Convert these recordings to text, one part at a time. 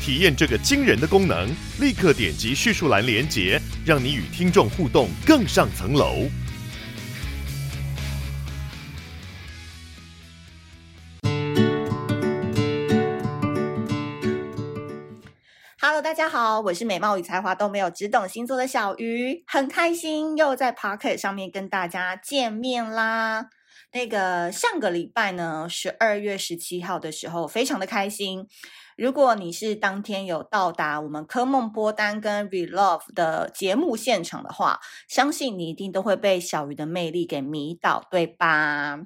体验这个惊人的功能，立刻点击叙述栏连接，让你与听众互动更上层楼。Hello，大家好，我是美貌与才华都没有，只懂星座的小鱼，很开心又在 Pocket 上面跟大家见面啦。那个上个礼拜呢，十二月十七号的时候，非常的开心。如果你是当天有到达我们科梦波丹跟 Relove 的节目现场的话，相信你一定都会被小鱼的魅力给迷倒，对吧？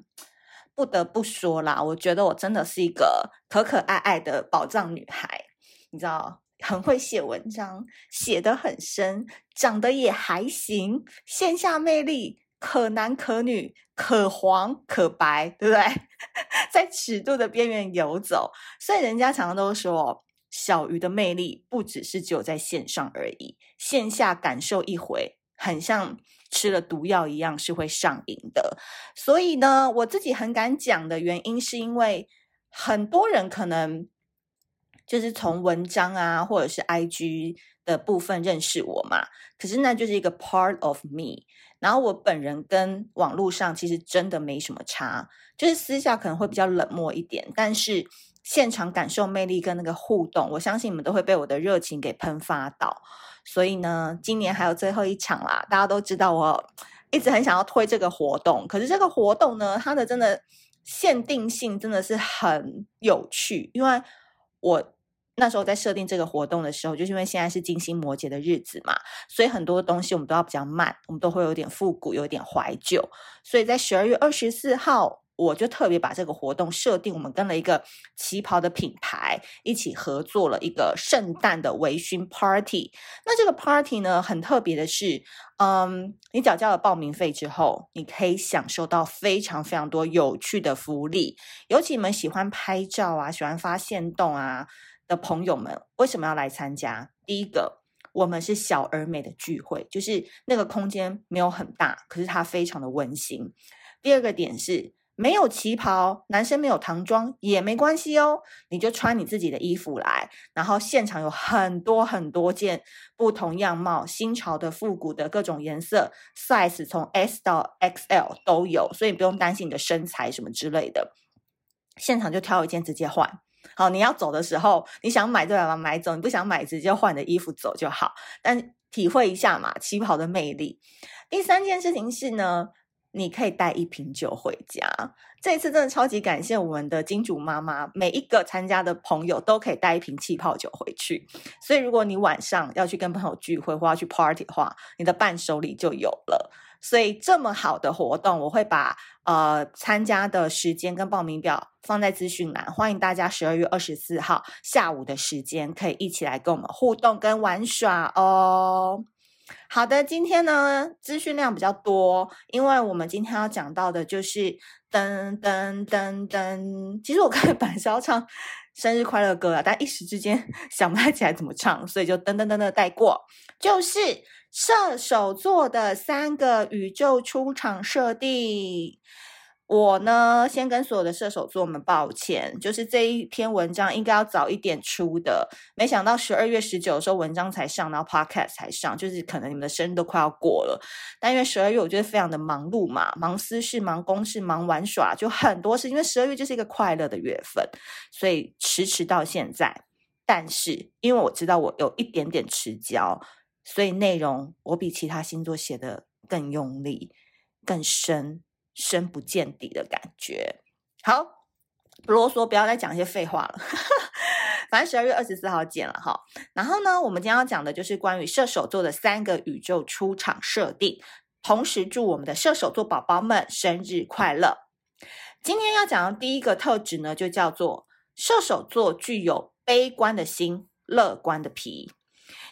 不得不说啦，我觉得我真的是一个可可爱爱的宝藏女孩，你知道，很会写文章，写得很深，长得也还行，线下魅力可男可女。可黄可白，对不对？在尺度的边缘游走，所以人家常常都说，小鱼的魅力不只是只有在线上而已，线下感受一回，很像吃了毒药一样，是会上瘾的。所以呢，我自己很敢讲的原因，是因为很多人可能就是从文章啊，或者是 IG 的部分认识我嘛，可是那就是一个 part of me。然后我本人跟网络上其实真的没什么差，就是私下可能会比较冷漠一点，但是现场感受魅力跟那个互动，我相信你们都会被我的热情给喷发到。所以呢，今年还有最后一场啦，大家都知道我一直很想要推这个活动，可是这个活动呢，它的真的限定性真的是很有趣，因为我。那时候在设定这个活动的时候，就是因为现在是金星摩羯的日子嘛，所以很多东西我们都要比较慢，我们都会有点复古，有点怀旧。所以在十二月二十四号，我就特别把这个活动设定，我们跟了一个旗袍的品牌一起合作了一个圣诞的微醺 party。那这个 party 呢，很特别的是，嗯，你缴交了报名费之后，你可以享受到非常非常多有趣的福利，尤其你们喜欢拍照啊，喜欢发现动啊。的朋友们为什么要来参加？第一个，我们是小而美的聚会，就是那个空间没有很大，可是它非常的温馨。第二个点是没有旗袍，男生没有唐装也没关系哦，你就穿你自己的衣服来，然后现场有很多很多件不同样貌、新潮的、复古的各种颜色，size 从 S 到 XL 都有，所以不用担心你的身材什么之类的，现场就挑一件直接换。好，你要走的时候，你想买就把它买走，你不想买直接换你的衣服走就好。但体会一下嘛，旗袍的魅力。第三件事情是呢，你可以带一瓶酒回家。这一次真的超级感谢我们的金主妈妈，每一个参加的朋友都可以带一瓶气泡酒回去。所以如果你晚上要去跟朋友聚会或要去 party 的话，你的伴手礼就有了。所以这么好的活动，我会把呃参加的时间跟报名表放在资讯栏，欢迎大家十二月二十四号下午的时间可以一起来跟我们互动跟玩耍哦。好的，今天呢资讯量比较多，因为我们今天要讲到的就是噔噔噔噔。其实我刚才本来是要唱生日快乐歌啊，但一时之间 想不太起来怎么唱，所以就噔噔噔的带过，就是。射手座的三个宇宙出场设定，我呢先跟所有的射手座们抱歉，就是这一篇文章应该要早一点出的，没想到十二月十九的时候文章才上，然后 podcast 才上，就是可能你们的生日都快要过了，但因为十二月我觉得非常的忙碌嘛，忙私事、忙公事、忙玩耍，就很多事，因为十二月就是一个快乐的月份，所以迟迟到现在。但是因为我知道我有一点点迟交。所以内容我比其他星座写的更用力、更深、深不见底的感觉。好，不啰嗦，不要再讲一些废话了。反正十二月二十四号见了哈。然后呢，我们今天要讲的就是关于射手座的三个宇宙出场设定，同时祝我们的射手座宝宝们生日快乐。今天要讲的第一个特质呢，就叫做射手座具有悲观的心，乐观的皮。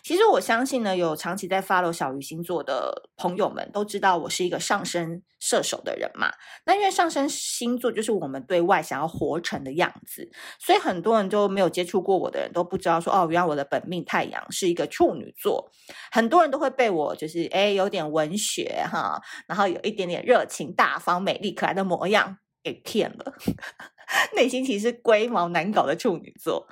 其实我相信呢，有长期在 follow 小鱼星座的朋友们都知道，我是一个上升射手的人嘛。那因为上升星座就是我们对外想要活成的样子，所以很多人都没有接触过我的人都不知道说，哦，原来我的本命太阳是一个处女座。很多人都会被我就是哎有点文学哈，然后有一点点热情、大方、美丽、可爱的模样给骗了，内心其实龟毛难搞的处女座。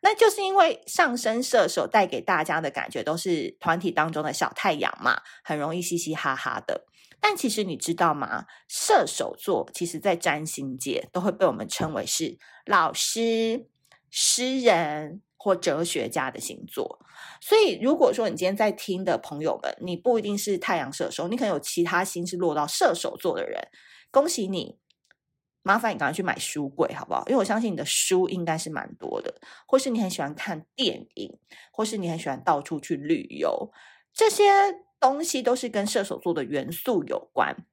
那就是因为上升射手带给大家的感觉都是团体当中的小太阳嘛，很容易嘻嘻哈哈的。但其实你知道吗？射手座其实在占星界都会被我们称为是老师、诗人或哲学家的星座。所以如果说你今天在听的朋友们，你不一定是太阳射手，你可能有其他星是落到射手座的人，恭喜你。麻烦你赶快去买书柜，好不好？因为我相信你的书应该是蛮多的，或是你很喜欢看电影，或是你很喜欢到处去旅游，这些东西都是跟射手座的元素有关。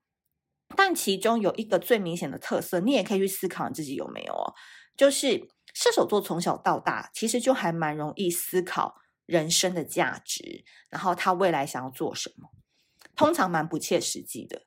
但其中有一个最明显的特色，你也可以去思考你自己有没有哦，就是射手座从小到大其实就还蛮容易思考人生的价值，然后他未来想要做什么，通常蛮不切实际的。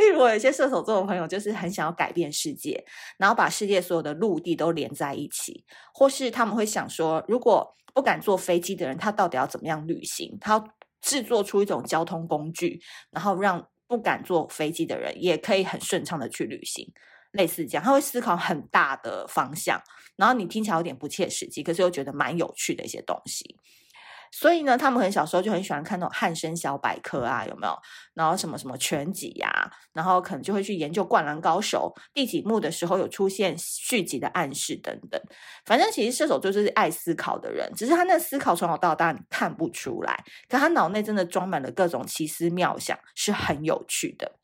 例如，我有些射手座的朋友，就是很想要改变世界，然后把世界所有的陆地都连在一起，或是他们会想说，如果不敢坐飞机的人，他到底要怎么样旅行？他要制作出一种交通工具，然后让不敢坐飞机的人也可以很顺畅的去旅行，类似这样，他会思考很大的方向，然后你听起来有点不切实际，可是又觉得蛮有趣的一些东西。所以呢，他们很小时候就很喜欢看那种汉生小百科啊，有没有？然后什么什么全集呀、啊，然后可能就会去研究《灌篮高手》第几幕的时候有出现续集的暗示等等。反正其实射手座就是爱思考的人，只是他那思考从小到大你看不出来，可他脑内真的装满了各种奇思妙想，是很有趣的。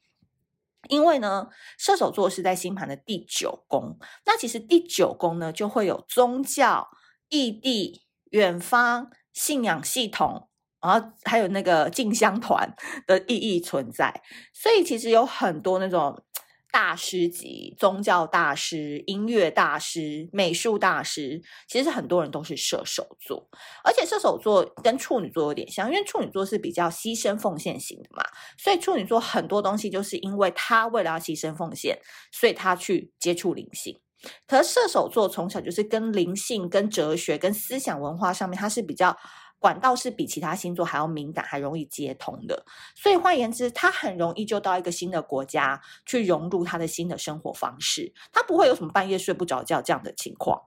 因为呢，射手座是在星盘的第九宫，那其实第九宫呢就会有宗教、异地、远方。信仰系统，然后还有那个进香团 的意义存在，所以其实有很多那种大师级宗教大师、音乐大师、美术大师，其实很多人都是射手座，而且射手座跟处女座有点像，因为处女座是比较牺牲奉献型的嘛，所以处女座很多东西就是因为他为了要牺牲奉献，所以他去接触灵性。可射手座从小就是跟灵性、跟哲学、跟思想文化上面，它是比较管道是比其他星座还要敏感，还容易接通的。所以换言之，他很容易就到一个新的国家去融入他的新的生活方式。他不会有什么半夜睡不着觉这样的情况。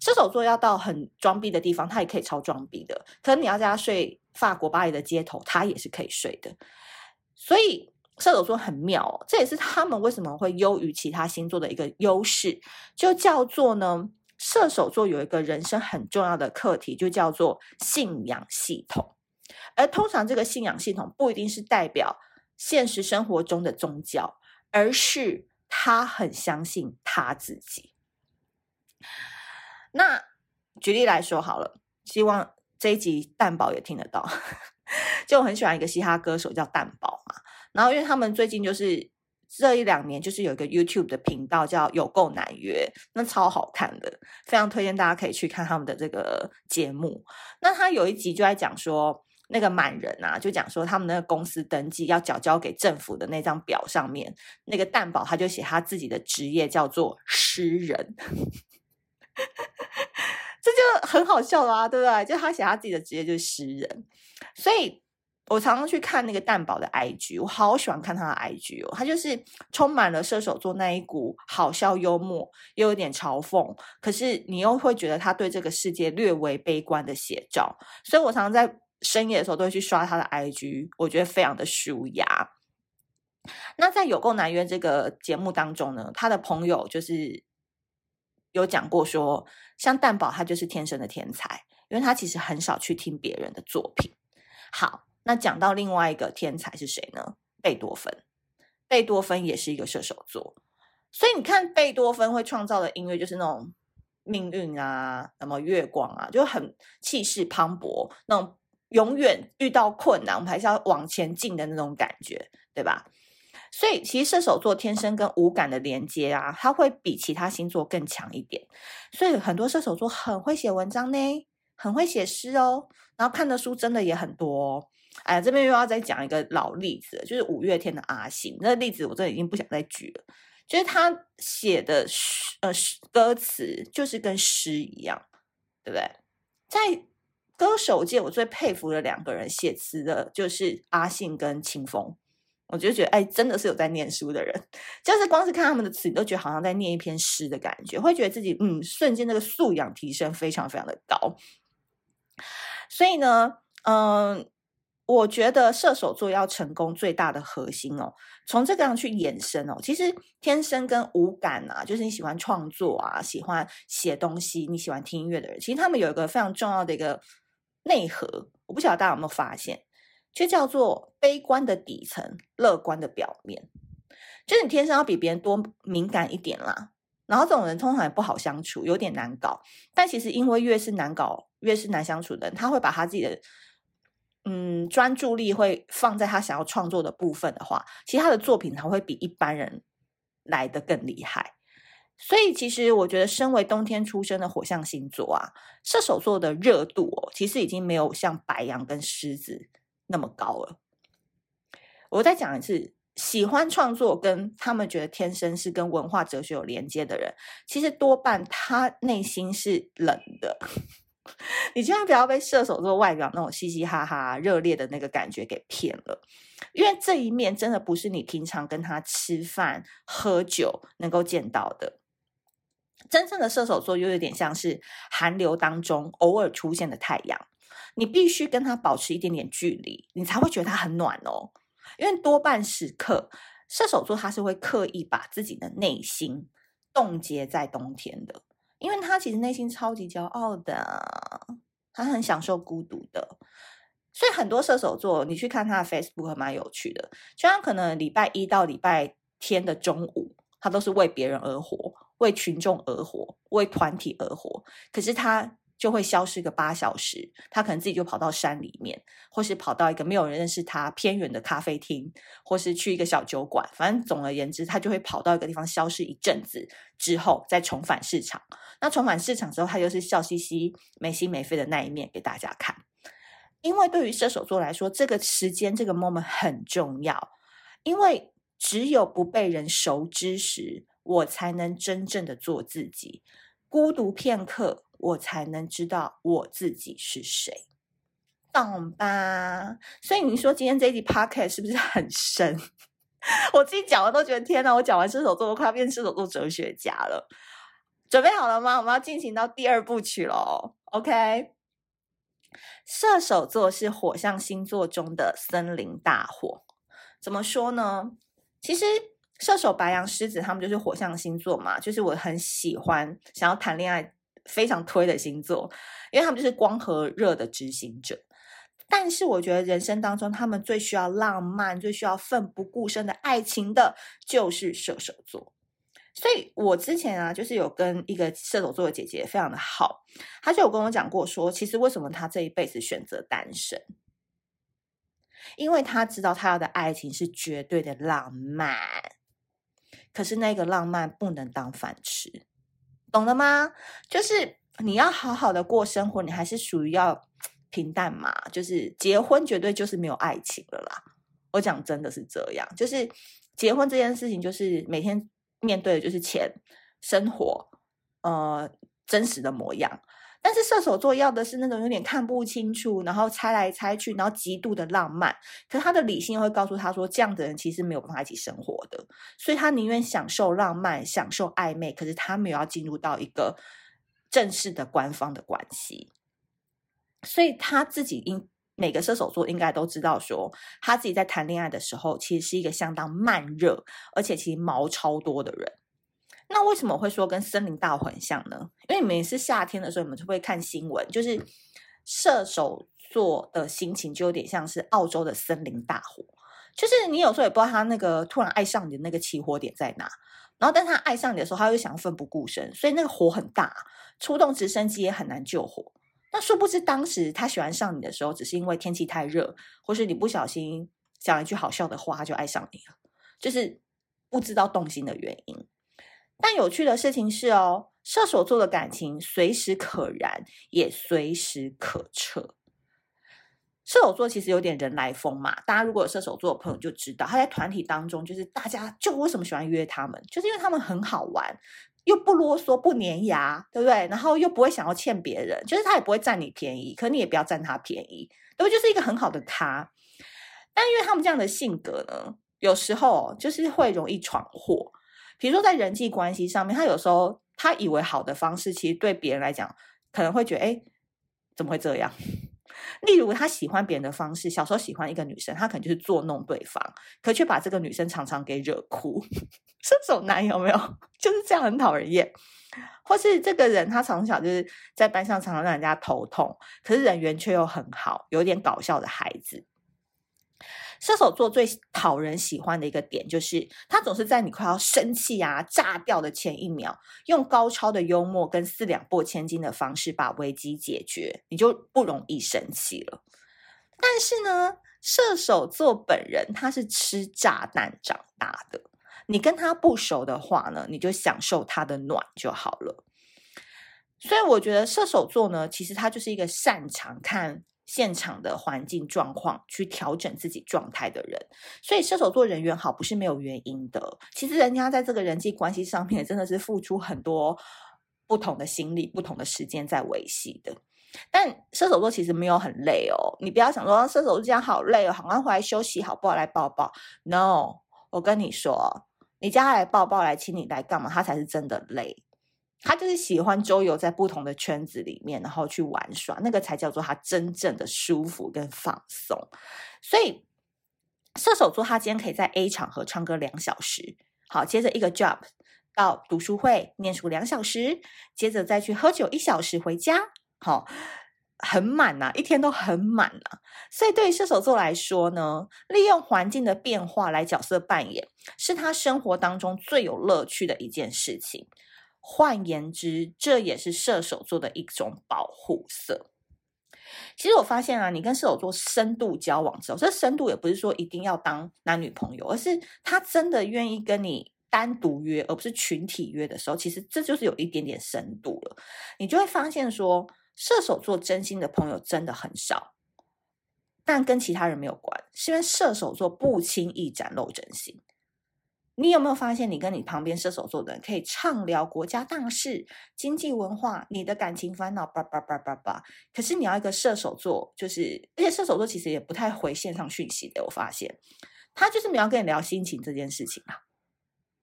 射手座要到很装逼的地方，他也可以超装逼的。可能你要叫他睡法国巴黎的街头，他也是可以睡的。所以。射手座很妙哦，这也是他们为什么会优于其他星座的一个优势，就叫做呢，射手座有一个人生很重要的课题，就叫做信仰系统。而通常这个信仰系统不一定是代表现实生活中的宗教，而是他很相信他自己。那举例来说好了，希望这一集蛋宝也听得到，就我很喜欢一个嘻哈歌手叫蛋宝嘛。然后，因为他们最近就是这一两年，就是有一个 YouTube 的频道叫“有够难约”，那超好看的，非常推荐大家可以去看他们的这个节目。那他有一集就在讲说，那个满人啊，就讲说他们那个公司登记要缴交给政府的那张表上面，那个蛋堡他就写他自己的职业叫做诗人，这就很好笑啦，对不对？就他写他自己的职业就是诗人，所以。我常常去看那个蛋宝的 IG，我好喜欢看他的 IG 哦，他就是充满了射手座那一股好笑幽默，又有点嘲讽，可是你又会觉得他对这个世界略微悲观的写照，所以我常常在深夜的时候都会去刷他的 IG，我觉得非常的舒压。那在有够难约这个节目当中呢，他的朋友就是有讲过说，像蛋宝他就是天生的天才，因为他其实很少去听别人的作品。好。那讲到另外一个天才是谁呢？贝多芬，贝多芬也是一个射手座，所以你看贝多芬会创造的音乐就是那种命运啊，什么月光啊，就很气势磅礴，那种永远遇到困难我们还是要往前进的那种感觉，对吧？所以其实射手座天生跟五感的连接啊，它会比其他星座更强一点。所以很多射手座很会写文章呢，很会写诗哦，然后看的书真的也很多哦。哎，这边又要再讲一个老例子，就是五月天的阿信。那例子我真的已经不想再举了，就是他写的诗，呃，歌词就是跟诗一样，对不对？在歌手界，我最佩服的两个人写词的，就是阿信跟青峰。我就觉得，哎，真的是有在念书的人，就是光是看他们的词，你都觉得好像在念一篇诗的感觉，会觉得自己，嗯，瞬间那个素养提升非常非常的高。所以呢，嗯。我觉得射手座要成功最大的核心哦，从这个样去延伸哦，其实天生跟五感啊，就是你喜欢创作啊，喜欢写东西，你喜欢听音乐的人，其实他们有一个非常重要的一个内核，我不晓得大家有没有发现，就叫做悲观的底层，乐观的表面，就是你天生要比别人多敏感一点啦。然后这种人通常也不好相处，有点难搞，但其实因为越是难搞，越是难相处的人，他会把他自己的。嗯，专注力会放在他想要创作的部分的话，其实他的作品才会比一般人来得更厉害。所以，其实我觉得，身为冬天出生的火象星座啊，射手座的热度哦，其实已经没有像白羊跟狮子那么高了。我再讲一次，喜欢创作跟他们觉得天生是跟文化哲学有连接的人，其实多半他内心是冷的。你千万不要被射手座外表那种嘻嘻哈哈、热烈的那个感觉给骗了，因为这一面真的不是你平常跟他吃饭、喝酒能够见到的。真正的射手座又有点像是寒流当中偶尔出现的太阳，你必须跟他保持一点点距离，你才会觉得他很暖哦。因为多半时刻，射手座他是会刻意把自己的内心冻结在冬天的。因为他其实内心超级骄傲的，他很享受孤独的，所以很多射手座，你去看他的 Facebook 蛮有趣的，就像可能礼拜一到礼拜天的中午，他都是为别人而活，为群众而活，为团体而活，可是他。就会消失个八小时，他可能自己就跑到山里面，或是跑到一个没有人认识他偏远的咖啡厅，或是去一个小酒馆。反正总而言之，他就会跑到一个地方消失一阵子，之后再重返市场。那重返市场之后，他又是笑嘻嘻、没心没肺的那一面给大家看。因为对于射手座来说，这个时间、这个 moment 很重要，因为只有不被人熟知时，我才能真正的做自己。孤独片刻。我才能知道我自己是谁，懂吧？所以你说今天这一集 podcast 是不是很深？我自己讲完都觉得天哪！我讲完射手座都快要变射手座哲学家了。准备好了吗？我们要进行到第二部曲喽。OK，射手座是火象星座中的森林大火。怎么说呢？其实射手、白羊、狮子他们就是火象星座嘛，就是我很喜欢想要谈恋爱。非常推的星座，因为他们就是光和热的执行者。但是我觉得人生当中，他们最需要浪漫、最需要奋不顾身的爱情的，就是射手座。所以我之前啊，就是有跟一个射手座的姐姐非常的好，她就有跟我讲过说，其实为什么她这一辈子选择单身，因为她知道她要的爱情是绝对的浪漫，可是那个浪漫不能当饭吃。懂了吗？就是你要好好的过生活，你还是属于要平淡嘛。就是结婚绝对就是没有爱情了啦。我讲真的是这样，就是结婚这件事情，就是每天面对的就是钱、生活，呃，真实的模样。但是射手座要的是那种有点看不清楚，然后猜来猜去，然后极度的浪漫。可是他的理性会告诉他说，这样的人其实没有办法一起生活的，所以他宁愿享受浪漫，享受暧昧，可是他没有要进入到一个正式的官方的关系。所以他自己应每个射手座应该都知道说，说他自己在谈恋爱的时候，其实是一个相当慢热，而且其实毛超多的人。那为什么会说跟森林大火很像呢？因为每次夏天的时候，你们就会看新闻，就是射手座的心情就有点像是澳洲的森林大火，就是你有时候也不知道他那个突然爱上你的那个起火点在哪，然后但他爱上你的时候，他又想奋不顾身，所以那个火很大，出动直升机也很难救火。那殊不知当时他喜欢上你的时候，只是因为天气太热，或是你不小心讲一句好笑的话，他就爱上你了。就是不知道动心的原因。但有趣的事情是哦，射手座的感情随时可燃，也随时可撤。射手座其实有点人来疯嘛，大家如果有射手座的朋友就知道，他在团体当中就是大家就为什么喜欢约他们，就是因为他们很好玩，又不啰嗦不粘牙，对不对？然后又不会想要欠别人，就是他也不会占你便宜，可你也不要占他便宜，对不对？就是一个很好的他。但因为他们这样的性格呢，有时候就是会容易闯祸，比如说在人际关系上面，他有时候他以为好的方式，其实对别人来讲可能会觉得，哎，怎么会这样？例如，他喜欢别人的方式，小时候喜欢一个女生，他可能就是捉弄对方，可却把这个女生常常给惹哭。这种男有没有？就是这样，很讨人厌。或是这个人，他从小就是在班上常常让人家头痛，可是人缘却又很好，有点搞笑的孩子。射手座最讨人喜欢的一个点，就是他总是在你快要生气啊、炸掉的前一秒，用高超的幽默跟四两拨千斤的方式把危机解决，你就不容易生气了。但是呢，射手座本人他是吃炸弹长大的，你跟他不熟的话呢，你就享受他的暖就好了。所以我觉得射手座呢，其实他就是一个擅长看。现场的环境状况去调整自己状态的人，所以射手座人缘好不是没有原因的。其实人家在这个人际关系上面真的是付出很多不同的心力、不同的时间在维系的。但射手座其实没有很累哦，你不要想说射手座这样好累哦，好像回来休息好不好？来抱抱？No，我跟你说，你叫他来抱抱、来亲你、来干嘛？他才是真的累。他就是喜欢周游在不同的圈子里面，然后去玩耍，那个才叫做他真正的舒服跟放松。所以射手座他今天可以在 A 场合唱歌两小时，好，接着一个 job 到读书会念书两小时，接着再去喝酒一小时回家，好，很满呐、啊，一天都很满呐、啊。所以对于射手座来说呢，利用环境的变化来角色扮演，是他生活当中最有乐趣的一件事情。换言之，这也是射手座的一种保护色。其实我发现啊，你跟射手座深度交往之后，这深度也不是说一定要当男女朋友，而是他真的愿意跟你单独约，而不是群体约的时候，其实这就是有一点点深度了。你就会发现说，射手座真心的朋友真的很少，但跟其他人没有关，是因为射手座不轻易展露真心。你有没有发现，你跟你旁边射手座的人可以畅聊国家大事、经济文化、你的感情烦恼，叭叭叭叭叭。可是你要一个射手座，就是而且射手座其实也不太回线上讯息的。我发现他就是没有跟你聊心情这件事情啊。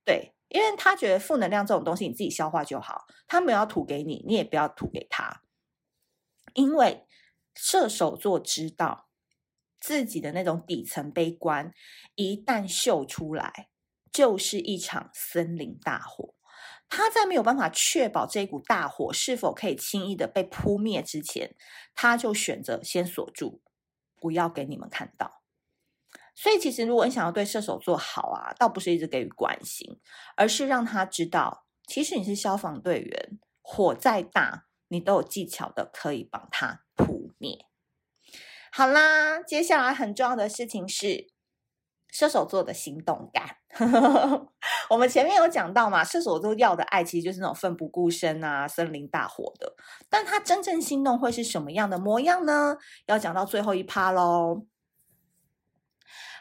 对，因为他觉得负能量这种东西你自己消化就好，他没有要吐给你，你也不要吐给他。因为射手座知道自己的那种底层悲观，一旦秀出来。就是一场森林大火，他在没有办法确保这股大火是否可以轻易的被扑灭之前，他就选择先锁住，不要给你们看到。所以，其实如果你想要对射手座好啊，倒不是一直给予关心，而是让他知道，其实你是消防队员，火再大，你都有技巧的可以帮他扑灭。好啦，接下来很重要的事情是。射手座的心动感，我们前面有讲到嘛，射手座要的爱其实就是那种奋不顾身啊、森林大火的。但他真正心动会是什么样的模样呢？要讲到最后一趴喽。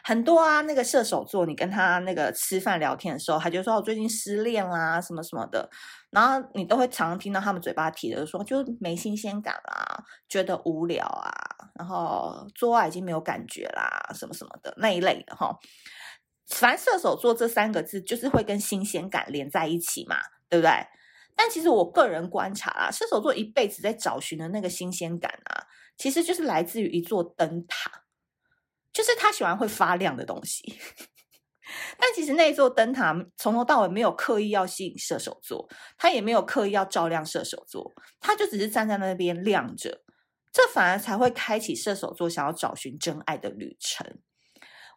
很多啊，那个射手座，你跟他那个吃饭聊天的时候，他就说我最近失恋啦，什么什么的。然后你都会常常听到他们嘴巴提的说，就没新鲜感啦，觉得无聊啊，然后做爱已经没有感觉啦，什么什么的那一类的哈。反正射手座这三个字就是会跟新鲜感连在一起嘛，对不对？但其实我个人观察啦，射手座一辈子在找寻的那个新鲜感啊，其实就是来自于一座灯塔，就是他喜欢会发亮的东西。但其实那座灯塔从头到尾没有刻意要吸引射手座，他也没有刻意要照亮射手座，他就只是站在那边亮着，这反而才会开启射手座想要找寻真爱的旅程。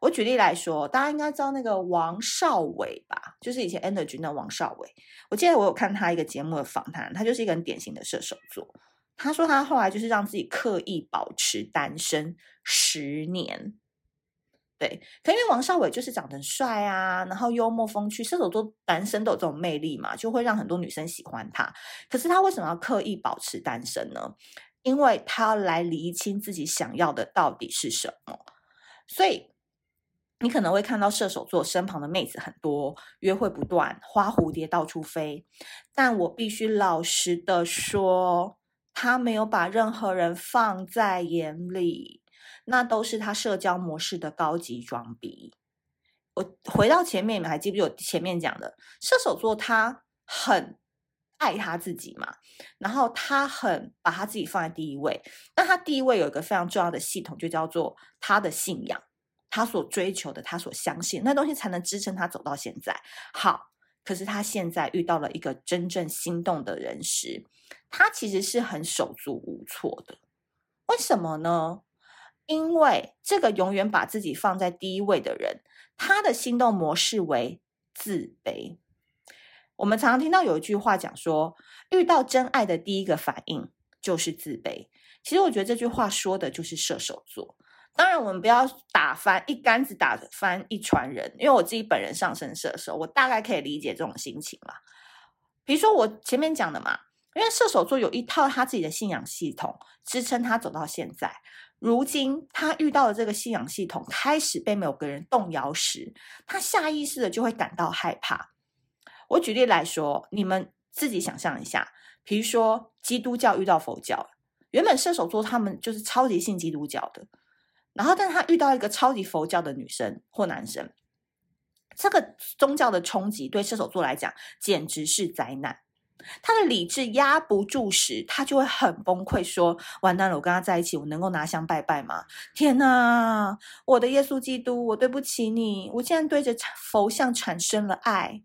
我举例来说，大家应该知道那个王少伟吧？就是以前 Energy 的王少伟。我记得我有看他一个节目的访谈，他就是一个很典型的射手座。他说他后来就是让自己刻意保持单身十年。对，可因为王少伟就是长得帅啊，然后幽默风趣，射手座男生都有这种魅力嘛，就会让很多女生喜欢他。可是他为什么要刻意保持单身呢？因为他要来厘清自己想要的到底是什么。所以你可能会看到射手座身旁的妹子很多，约会不断，花蝴蝶到处飞。但我必须老实的说，他没有把任何人放在眼里。那都是他社交模式的高级装逼。我回到前面，你们还记不记得我前面讲的射手座？他很爱他自己嘛，然后他很把他自己放在第一位。那他第一位有一个非常重要的系统，就叫做他的信仰，他所追求的，他所相信那东西，才能支撑他走到现在。好，可是他现在遇到了一个真正心动的人时，他其实是很手足无措的。为什么呢？因为这个永远把自己放在第一位的人，他的心动模式为自卑。我们常常听到有一句话讲说，遇到真爱的第一个反应就是自卑。其实我觉得这句话说的就是射手座。当然，我们不要打翻一竿子打翻一船人，因为我自己本人上升射手，我大概可以理解这种心情啦。比如说我前面讲的嘛，因为射手座有一套他自己的信仰系统，支撑他走到现在。如今他遇到的这个信仰系统开始被某个人动摇时，他下意识的就会感到害怕。我举例来说，你们自己想象一下，比如说基督教遇到佛教，原本射手座他们就是超级信基督教的，然后但他遇到一个超级佛教的女生或男生，这个宗教的冲击对射手座来讲简直是灾难。他的理智压不住时，他就会很崩溃，说：“完蛋了，我跟他在一起，我能够拿香拜拜吗？天哪，我的耶稣基督，我对不起你，我竟然对着佛像产生了爱，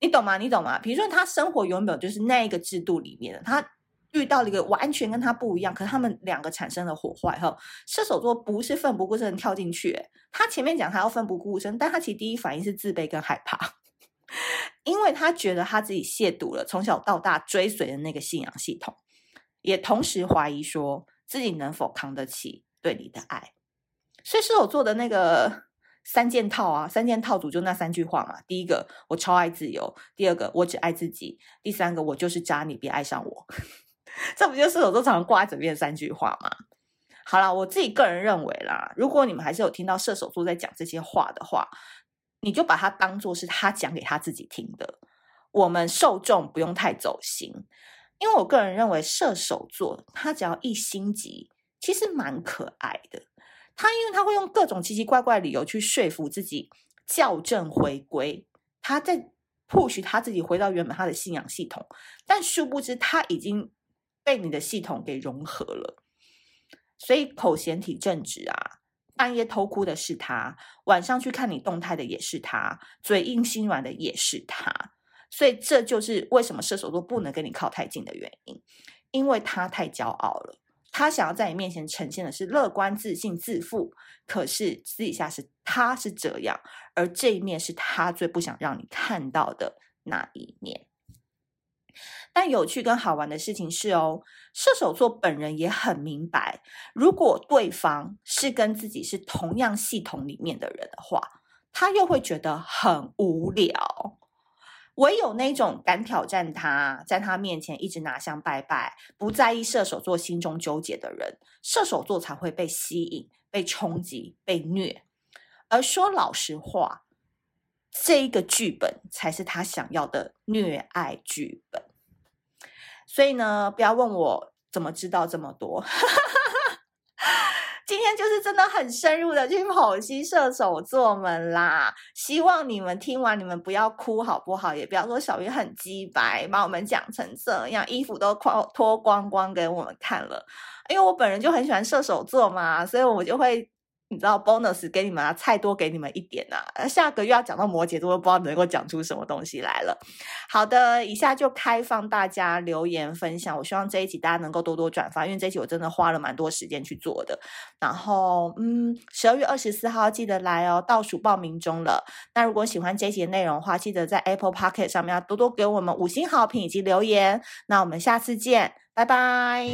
你懂吗？你懂吗？比如说，他生活原本就是那一个制度里面的，他遇到了一个完全跟他不一样，可是他们两个产生了火花。后射手座不是奋不顾身跳进去，他前面讲他要奋不顾身，但他其实第一反应是自卑跟害怕。”因为他觉得他自己亵渎了从小到大追随的那个信仰系统，也同时怀疑说自己能否扛得起对你的爱。所以射手座的那个三件套啊，三件套组就那三句话嘛：第一个，我超爱自由；第二个，我只爱自己；第三个，我就是渣，你别爱上我。这不就是射手座常挂在嘴边三句话吗？好啦，我自己个人认为啦，如果你们还是有听到射手座在讲这些话的话。你就把它当做是他讲给他自己听的，我们受众不用太走心，因为我个人认为射手座他只要一心急，其实蛮可爱的。他因为他会用各种奇奇怪怪的理由去说服自己校正回归，他在 push 他自己回到原本他的信仰系统，但殊不知他已经被你的系统给融合了，所以口嫌体正直啊。半夜偷哭的是他，晚上去看你动态的也是他，嘴硬心软的也是他，所以这就是为什么射手座不能跟你靠太近的原因，因为他太骄傲了，他想要在你面前呈现的是乐观、自信、自负，可是私底下是他是这样，而这一面是他最不想让你看到的那一面。但有趣跟好玩的事情是哦，射手座本人也很明白，如果对方是跟自己是同样系统里面的人的话，他又会觉得很无聊。唯有那种敢挑战他，在他面前一直拿香拜拜，不在意射手座心中纠结的人，射手座才会被吸引、被冲击、被虐。而说老实话，这一个剧本才是他想要的虐爱剧本。所以呢，不要问我怎么知道这么多。今天就是真的很深入的去剖析射手座们啦。希望你们听完，你们不要哭好不好？也不要说小鱼很鸡白，把我们讲成这样，衣服都脱脱光光给我们看了。因为我本人就很喜欢射手座嘛，所以我就会。你知道 bonus 给你们啊，菜多给你们一点啊。下个月要讲到摩羯座，都不知道能够讲出什么东西来了。好的，以下就开放大家留言分享。我希望这一集大家能够多多转发，因为这一集我真的花了蛮多时间去做的。然后，嗯，十二月二十四号记得来哦，倒数报名中了。那如果喜欢这一集的内容的话，记得在 Apple Pocket 上面要多多给我们五星好评以及留言。那我们下次见，拜拜。